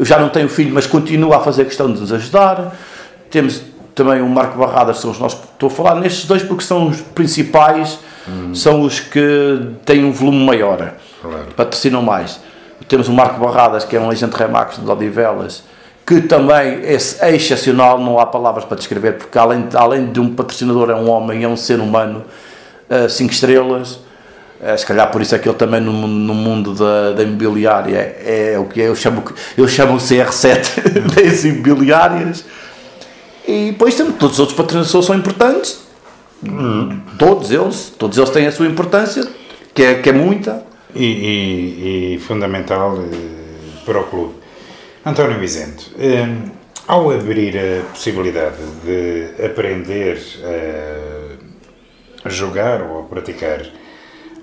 já não tem o filho, mas continua a fazer questão de nos ajudar. Temos também o Marco Barradas, são os nossos, estou a falar nestes dois porque são os principais, uhum. são os que têm um volume maior, claro. patrocinam mais. Temos o Marco Barradas, que é um legend Remax de Odivelas, que também é, excepcional, não há palavras para descrever, porque além, além de um patrocinador, é um homem, é um ser humano, 5 uh, estrelas. É, se calhar por isso é que ele também no, no mundo da, da imobiliária é, é, o que é, eu chamo, eu chamo o CR7 [laughs] das imobiliárias. E depois temos todos os outros patrocinadores são importantes, todos eles, todos eles têm a sua importância, que é, que é muita. E, e, e fundamental eh, para o clube. António Vicente, eh, ao abrir a possibilidade de aprender a jogar ou a praticar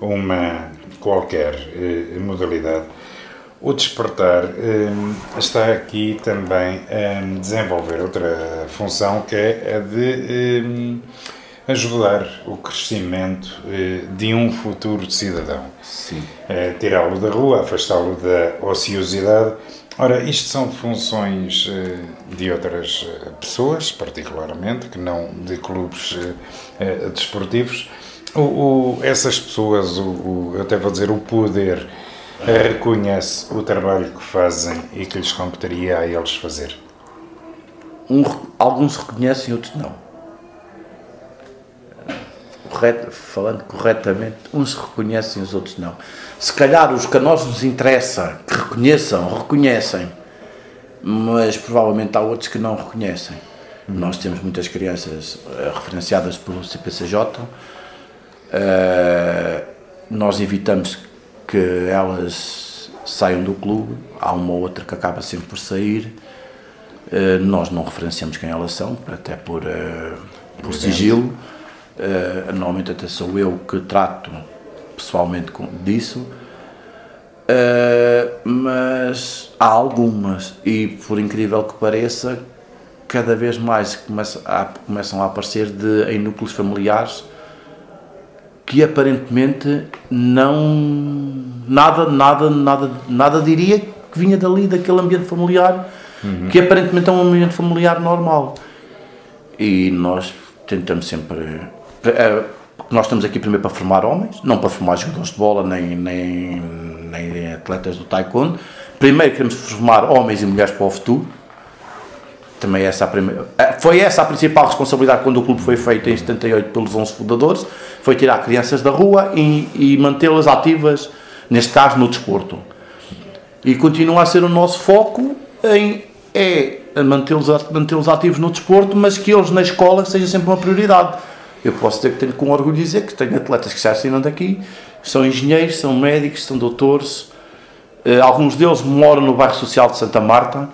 uma qualquer eh, modalidade, o despertar eh, está aqui também a desenvolver outra função que é a de eh, ajudar o crescimento de um futuro cidadão. Sim. Tirá-lo da rua, afastá-lo da ociosidade. Ora, isto são funções de outras pessoas, particularmente, que não de clubes desportivos o, o, essas pessoas, o, eu até vou dizer, o poder, reconhece o trabalho que fazem e que lhes competiria a eles fazer? Um, alguns reconhecem, outros não. Correto, falando corretamente, uns reconhecem, os outros não. Se calhar os que a nós nos interessa que reconheçam, reconhecem, mas provavelmente há outros que não reconhecem. Nós temos muitas crianças uh, referenciadas pelo CPCJ, Uh, nós evitamos que elas saiam do clube, há uma ou outra que acaba sempre por sair. Uh, nós não referenciamos quem elas são, até por, por sigilo. Normalmente até sou eu que trato pessoalmente disso. mas há algumas, e por incrível que pareça, cada vez mais começa a, começam a aparecer de, em núcleos familiares que aparentemente não nada nada nada nada diria que vinha dali daquele ambiente familiar uhum. que aparentemente é um ambiente familiar normal e nós tentamos sempre nós estamos aqui primeiro para formar homens não para formar jogadores de bola nem nem nem atletas do taekwondo primeiro queremos formar homens e mulheres para o futuro também essa a primeira, eh, foi essa a principal responsabilidade quando o clube foi feito em 78 pelos 11 fundadores, foi tirar crianças da rua e, e mantê-las ativas, neste caso no desporto. E continua a ser o nosso foco em é mantê-los mantê ativos no desporto, mas que eles na escola seja sempre uma prioridade. Eu posso ter tenho com orgulho dizer que tenho atletas que já saíram daqui, são engenheiros, são médicos, são doutores, eh, alguns deles moram no bairro social de Santa Marta,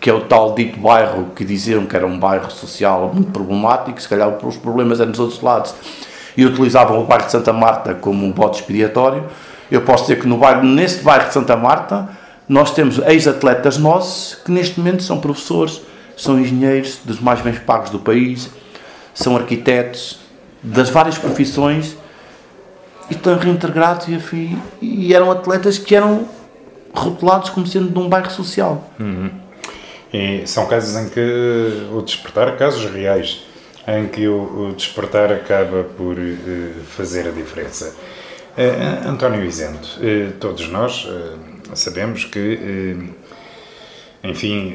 que é o tal dito bairro que diziam que era um bairro social muito problemático, se calhar os problemas eram dos outros lados, e utilizavam o bairro de Santa Marta como um bote expiatório. Eu posso dizer que no bairro, bairro de Santa Marta nós temos ex-atletas nossos que neste momento são professores, são engenheiros dos mais bem pagos do país, são arquitetos das várias profissões e estão reintegrados e, e eram atletas que eram rotulados como sendo de um bairro social. Uhum. E são casos em que o despertar, casos reais, em que o, o despertar acaba por uh, fazer a diferença. Uh, António Isento, uh, todos nós sabemos que, enfim,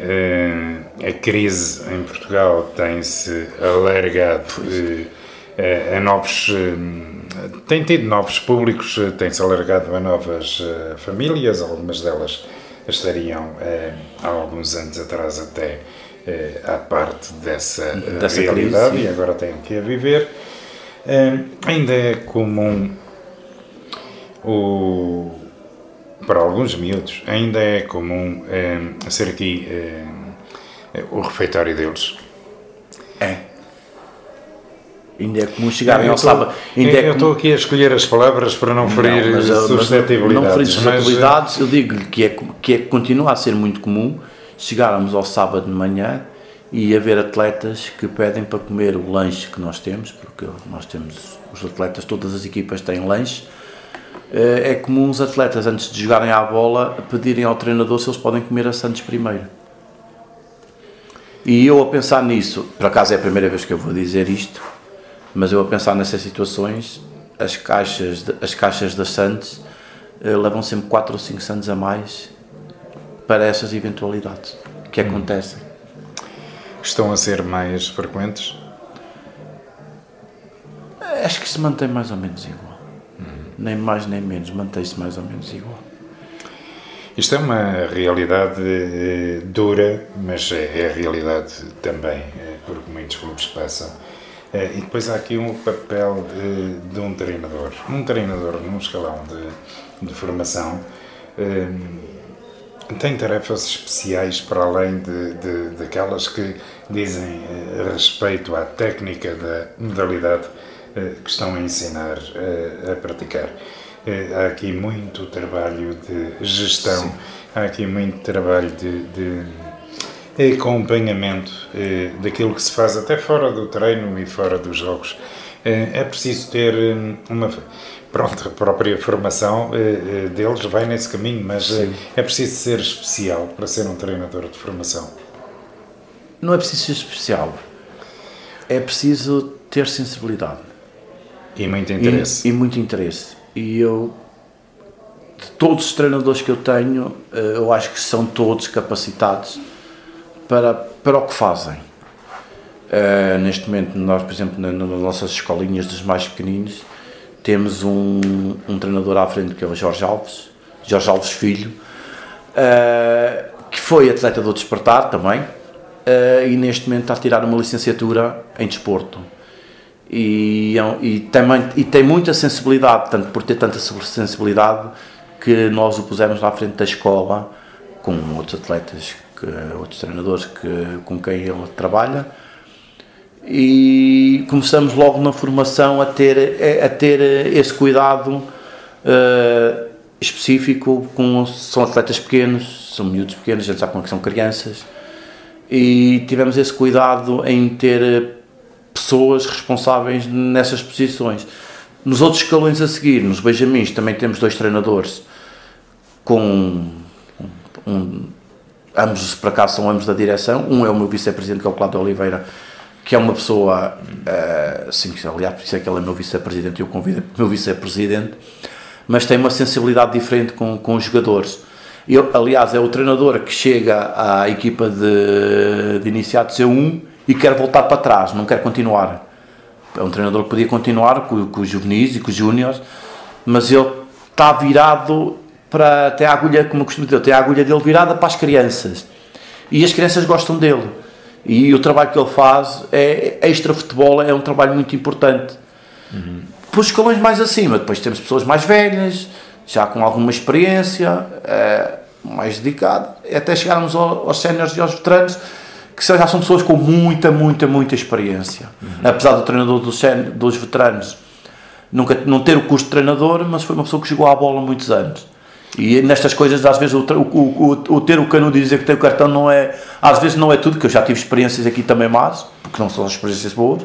a crise em Portugal tem-se alargado a novos. tem tido novos públicos, tem-se alargado a novas famílias, algumas delas estariam eh, há alguns anos atrás até eh, à parte dessa, dessa realidade crise, e agora têm que a viver. Eh, ainda é comum o, para alguns miúdos, ainda é comum ser aqui o refeitório deles. É. Ainda é comum chegarem ao sábado. É eu estou aqui a escolher as palavras para não ferir não, mas, suscetibilidades. Não ferir suscetibilidades, mas... eu digo-lhe que, é, que é, continua a ser muito comum chegarmos ao sábado de manhã e haver atletas que pedem para comer o lanche que nós temos, porque nós temos, os atletas, todas as equipas têm lanche. Eh, é comum os atletas, antes de jogarem à bola, pedirem ao treinador se eles podem comer a Santos primeiro. E eu a pensar nisso, por acaso é a primeira vez que eu vou dizer isto, mas eu a pensar nessas situações, as caixas, de, as caixas das Santos eh, levam sempre 4 ou 5 Santos a mais para essas eventualidades que hum. acontecem. Estão a ser mais frequentes? Acho que se mantém mais ou menos igual. Nem mais nem menos, mantém-se mais ou menos igual. Isto é uma realidade eh, dura, mas é, é a realidade também, eh, porque muitos clubes passam. Eh, e depois há aqui um papel de, de um treinador. Um treinador num escalão de, de formação tem tarefas especiais para além de, de, daquelas que dizem respeito à técnica da modalidade que estão a ensinar a praticar. É, há aqui muito trabalho de gestão, Sim. há aqui muito trabalho de, de acompanhamento eh, daquilo que se faz até fora do treino e fora dos jogos. Eh, é preciso ter uma. Pronto, a própria formação eh, eh, deles vai nesse caminho, mas eh, é preciso ser especial para ser um treinador de formação. Não é preciso ser especial, é preciso ter sensibilidade. E muito interesse. E, e muito interesse. E eu, de todos os treinadores que eu tenho, eh, eu acho que são todos capacitados para, para o que fazem. Uh, neste momento, nós, por exemplo, nas nossas escolinhas dos mais pequeninos, temos um, um treinador à frente que é o Jorge Alves, Jorge Alves Filho, uh, que foi atleta do Despertar também, uh, e neste momento está a tirar uma licenciatura em desporto e, é e, tem, e tem muita sensibilidade, tanto por ter tanta sensibilidade que nós o pusemos na frente da escola com outros atletas, que, outros treinadores que, com quem ele trabalha. E começamos logo na formação a ter, a ter esse cuidado uh, específico com são atletas pequenos, são miúdos pequenos, a sabe como é que são crianças. E tivemos esse cuidado em ter pessoas responsáveis nessas posições. Nos outros escalões a seguir, nos Benjamins, também temos dois treinadores com. Um, um, ambos, por acaso, são ambos da direção. Um é o meu vice-presidente, que é o Cláudio Oliveira, que é uma pessoa. Uh, sim, aliás, por isso é que ele é meu vice-presidente eu convido meu vice-presidente, mas tem uma sensibilidade diferente com, com os jogadores. Eu, aliás, é o treinador que chega à equipa de, de iniciados C1 e quer voltar para trás, não quer continuar. É um treinador que podia continuar com, com os juvenis e com os júniores, mas ele está virado para até a agulha, como eu costumo dizer, tem a agulha dele virada para as crianças. E as crianças gostam dele. E o trabalho que ele faz é extra futebol, é um trabalho muito importante. Uhum. Por escalões mais acima, depois temos pessoas mais velhas, já com alguma experiência, é, mais dedicado, até chegarmos aos séniores e aos veteranos que já são pessoas com muita, muita, muita experiência. Uhum. Apesar do treinador dos, dos veteranos nunca não ter o curso de treinador, mas foi uma pessoa que jogou à bola muitos anos. E nestas coisas, às vezes, o, o, o, o ter o canudo e dizer que tem o cartão não é. Às vezes não é tudo, que eu já tive experiências aqui também más, porque não são experiências boas.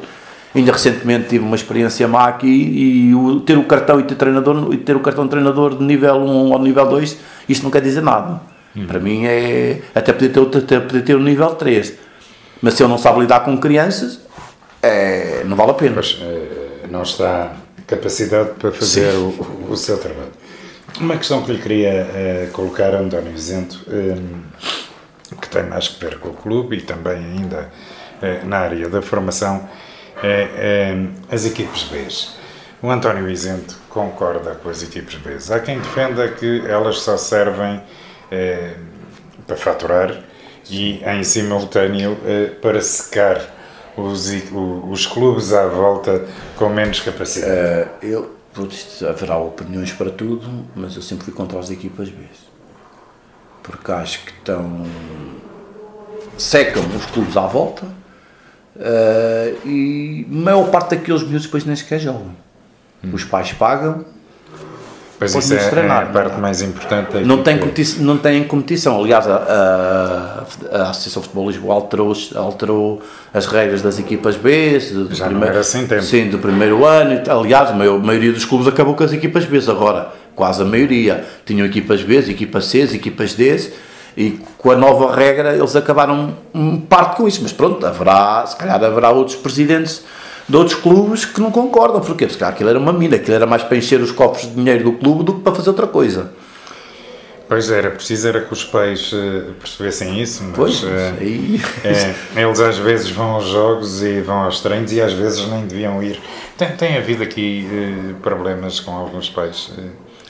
Ainda recentemente tive uma experiência má aqui e o, ter o cartão e ter, treinador, e ter o cartão de treinador de nível 1 ou nível 2, isto não quer dizer nada. Uhum. Para mim é. Até poder ter, até poder ter o nível 3 mas se ele não sabe lidar com crianças, é, não vale a pena. Mas é, não está capacidade para fazer o, o, seu trabalho. Uma questão que lhe queria é, colocar a António Isento, é, que tem mais que ver com o clube e também ainda na área da formação, é, as equipes B. O António Isento concorda com as equipes B. Há quem defenda que elas só servem para faturar e em simultâneo eh, para secar os, os clubes à volta com menos capacidade? Uh, eu, haverá opiniões para tudo, mas eu sempre fui contra as equipas B. Porque acho que estão. secam os clubes à volta uh, e a maior parte daqueles miúdos depois nem sequer jogam. Hum. Os pais pagam Pois isso é, treinar, é a parte mais importante. Não tem, competição, não tem competição. Aliás, a, a, a Associação de Futebol Lisboa alterou, alterou as regras das equipas B. Do Já primeiro, não era assim tempo. Sim, do primeiro ano. Aliás, a maioria dos clubes acabou com as equipas B. Agora, quase a maioria. Tinham equipas B, equipas C, equipas D. E com a nova regra eles acabaram um parte com isso. Mas pronto, haverá, se calhar haverá outros presidentes de outros clubes que não concordam. Porquê? Porque aquilo era uma mina, aquilo era mais para encher os copos de dinheiro do clube do que para fazer outra coisa. Pois era, preciso era que os pais uh, percebessem isso, mas pois, aí... é, eles às vezes vão aos jogos e vão aos treinos e às vezes nem deviam ir Tem, tem havido aqui problemas com alguns pais.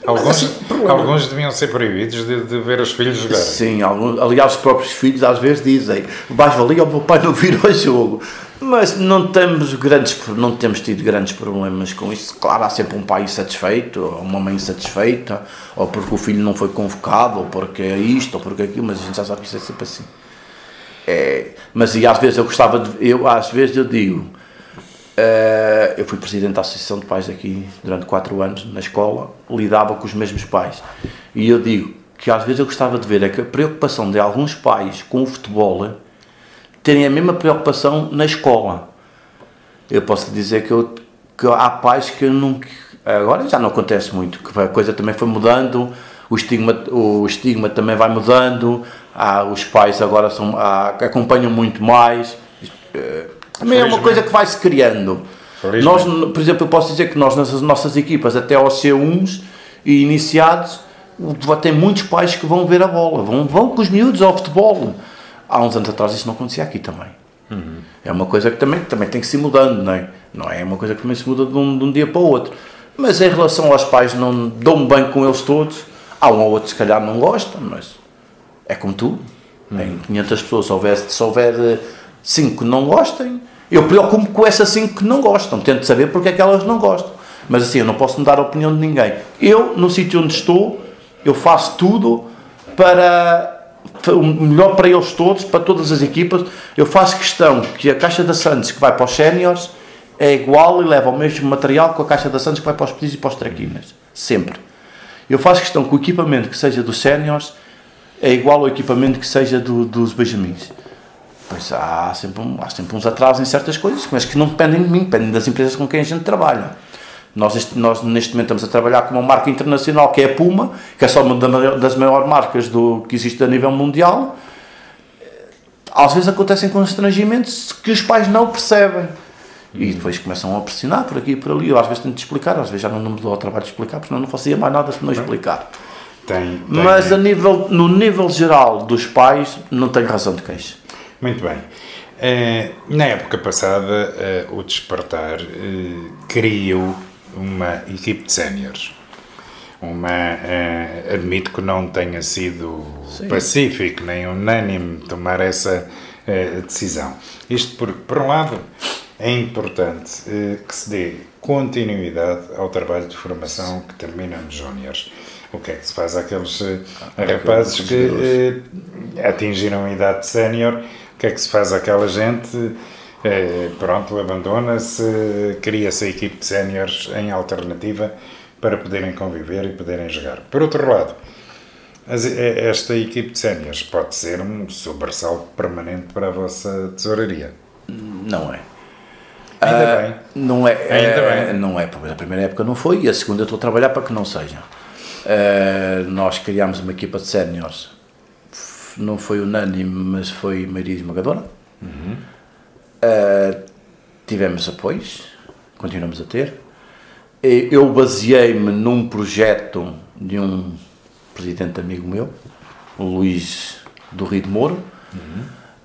Alguns, assim, alguns deviam ser proibidos de, de, ver os filhos jogar. Sim, alguns, aliás, os próprios filhos às vezes dizem: mais valia o meu pai não vir ao jogo. Mas não temos grandes, não temos tido grandes problemas com isso. Claro, há sempre um pai insatisfeito, ou uma mãe insatisfeita, ou porque o filho não foi convocado, ou porque é isto, ou porque é aquilo, mas a gente já sabe que isso é sempre assim. É, mas e às vezes eu gostava de. Eu, às vezes eu digo. Uh, eu fui presidente da Associação de Pais aqui durante quatro anos na escola, lidava com os mesmos pais. E eu digo que às vezes eu gostava de ver é a preocupação de alguns pais com o futebol terem a mesma preocupação na escola. Eu posso dizer que, eu, que há pais que não. Agora já não acontece muito, que a coisa também foi mudando, o estigma, o estigma também vai mudando, há, os pais agora são, há, acompanham muito mais. Eh, também é uma coisa que vai se criando. Nós, por exemplo, eu posso dizer que nós, nas nossas equipas, até aos C1s e iniciados, tem muitos pais que vão ver a bola, vão, vão com os miúdos ao futebol há uns anos atrás isso não acontecia aqui também. Uhum. É uma coisa que também, também tem que se mudando, não é? Não é uma coisa que também se muda de um, de um dia para o outro. Mas em relação aos pais, não dou-me bem com eles todos. Há um ou outro se calhar não gosta, mas é como tu. Uhum. Em 500 pessoas, se houver, se houver 5 eh, que não gostem, eu preocupo com essas 5 que não gostam. Tento saber porque é que elas não gostam. Mas assim, eu não posso mudar a opinião de ninguém. Eu, no sítio onde estou, eu faço tudo para o melhor para eles todos, para todas as equipas. Eu faço questão que a caixa da Santos que vai para os séniores é igual e leva o mesmo material que a caixa da Santos que vai para os pedis e para os traquinas. Sempre. Eu faço questão que o equipamento que seja dos séniores é igual ao equipamento que seja do, dos benjamins. Pois há sempre, um, há sempre uns atrasos em certas coisas, mas que não dependem de mim, dependem das empresas com quem a gente trabalha. Nós, nós, neste momento, estamos a trabalhar com uma marca internacional que é a Puma, que é só uma das maiores marcas do, que existe a nível mundial. Às vezes acontecem constrangimentos que os pais não percebem. E depois começam a pressionar por aqui e por ali. Eu às vezes tento explicar, às vezes já não me dou ao trabalho de explicar, porque não fazia mais nada se não explicar. Tem, tem, Mas a nível, no nível geral dos pais, não tenho razão de queixa. Muito bem. Uh, na época passada, uh, o Despertar uh, criou uma equipe de séniores. Uma, admito que não tenha sido Sim. pacífico nem unânime tomar essa decisão. Isto porque, por um lado, é importante que se dê continuidade ao trabalho de formação que termina nos júniores. O que é que se faz àqueles rapazes que atingiram a idade sénior? O que é que se faz àquela gente é, pronto, abandona-se, cria-se a equipe de séniores em alternativa para poderem conviver e poderem jogar. Por outro lado, é, esta equipe de séniores pode ser um sobressalto permanente para a vossa tesouraria. Não é. Ainda uh, bem. Não é, Ainda é, bem. Não é, porque a primeira época não foi e a segunda eu estou a trabalhar para que não seja. Uh, nós criámos uma equipa de séniores, não foi unânime, mas foi maioria esmagadora. Uhum. Uh, tivemos apoios, continuamos a ter. Eu baseei-me num projeto de um presidente amigo meu, o Luís do Rio de Moro, uhum.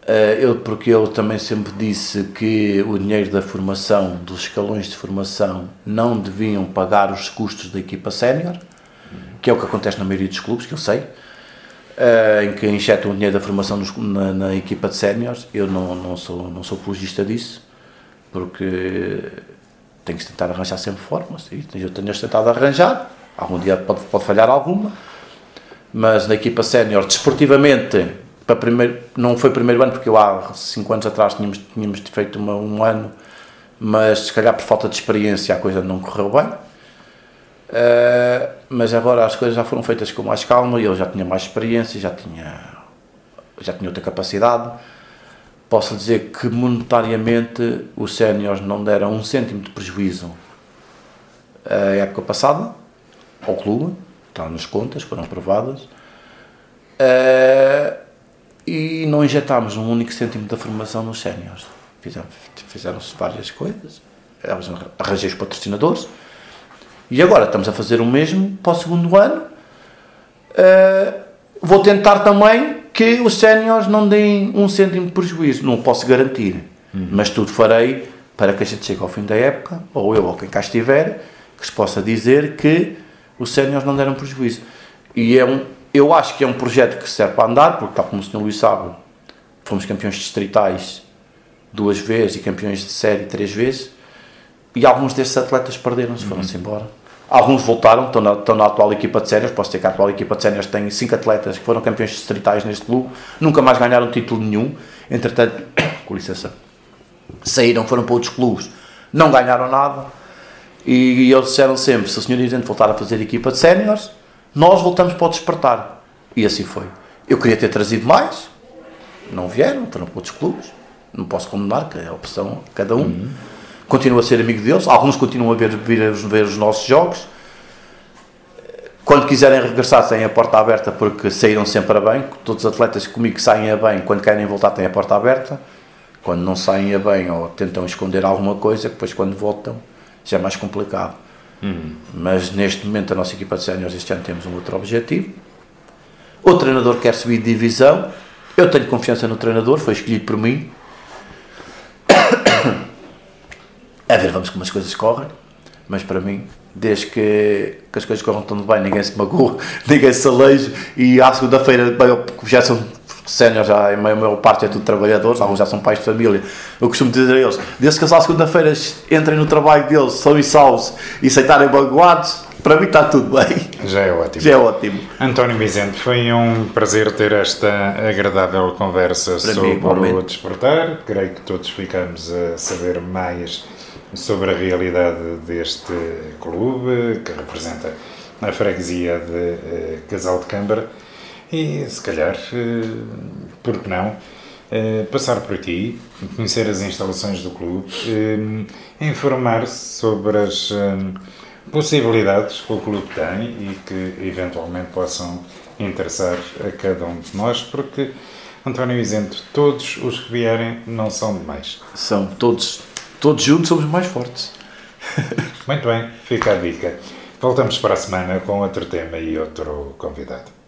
uh, eu, porque eu também sempre disse que o dinheiro da formação, dos escalões de formação, não deviam pagar os custos da equipa sénior, uhum. que é o que acontece na maioria dos clubes, que eu sei uh, em que injetam o dinheiro da formação na, na, equipa de séniores. Eu não, não, sou, não sou apologista disso, porque tem que tentar arranjar sempre formas. E eu tenho tentado arranjar, algum dia pode, pode falhar alguma, mas na equipa sénior, desportivamente, para primeiro, não foi primeiro ano, porque eu há 5 anos atrás tínhamos, tínhamos feito uma, um ano, mas se calhar por falta de experiência a coisa não correu bem Uh, mas agora as coisas já foram feitas com mais calma e eu já tinha mais experiência, já tinha, já tinha outra capacidade. Posso dizer que monetariamente os séniores não deram um cêntimo de prejuízo a época passada ao clube, está nas contas, foram aprovadas. Uh, e não injetámos um único cêntimo da formação nos séniores. Fizeram-se várias coisas, arranjei os patrocinadores e agora estamos a fazer o mesmo para o segundo ano. Uh, vou tentar também que os séniores não deem um cêntimo de prejuízo. Não posso garantir, uhum. mas tudo farei para que a gente chegue ao fim da época, ou eu ou quem cá estiver, que se possa dizer que os séniores não deram prejuízo. E é um, eu acho que é um projeto que serve para andar, porque, tal como o Sr. Luís sabe, fomos campeões distritais duas vezes e campeões de série três vezes, e alguns desses atletas perderam-se, foram-se uhum. embora. Alguns voltaram, estão na, estão na atual equipa de séniores. Posso dizer que a atual equipa de séniores tem cinco atletas que foram campeões distritais neste clube, nunca mais ganharam título nenhum. Entretanto, [coughs] com licença, saíram, foram para outros clubes, não ganharam nada. E, e eles disseram sempre: se o senhor dirigente voltar a fazer equipa de séniores, nós voltamos para o despertar. E assim foi. Eu queria ter trazido mais, não vieram, foram para outros clubes. Não posso condenar, que é a opção cada um. Uhum. Continuo a ser amigo deles, alguns continuam a ver, vir, ver os nossos jogos. Quando quiserem regressar, têm a porta aberta porque saíram sempre a bem. Todos os atletas comigo saem a bem, quando querem voltar, têm a porta aberta. Quando não saem a bem ou tentam esconder alguma coisa, depois quando voltam já é mais complicado. Uhum. Mas neste momento a nossa equipa de séniores este ano temos um outro objetivo. O treinador quer subir de divisão. Eu tenho confiança no treinador, foi escolhido por mim. A ver, vamos como as coisas correm. Mas para mim, desde que, que as coisas corram tão bem, ninguém se magoa, [laughs] ninguém se aleja. E à segunda-feira, já são sénior já, a maior parte é tudo trabalhadores, alguns já são pais de família. Eu costumo dizer a eles, desde que eles à segunda-feira entrem no trabalho deles, são e salvos e aceitarem magoados, para mim está tudo bem. Já é ótimo. Já é ótimo. António Vicente, foi um prazer ter esta agradável conversa para sobre mim, o desportar. Creio que todos ficamos a saber mais sobre a realidade deste clube, que representa a freguesia de uh, Casal de Câmara e se calhar, eh, por que não, eh, passar por aqui, conhecer as instalações do clube, informar-se sobre as possibilidades que o clube tem e que eventualmente possam interessar a cada um de nós, porque, António Isento, todos os que vierem não são demais. São todos, todos juntos somos mais fortes. Muito bem, fica a dica. Voltamos para a semana com outro tema e outro convidado.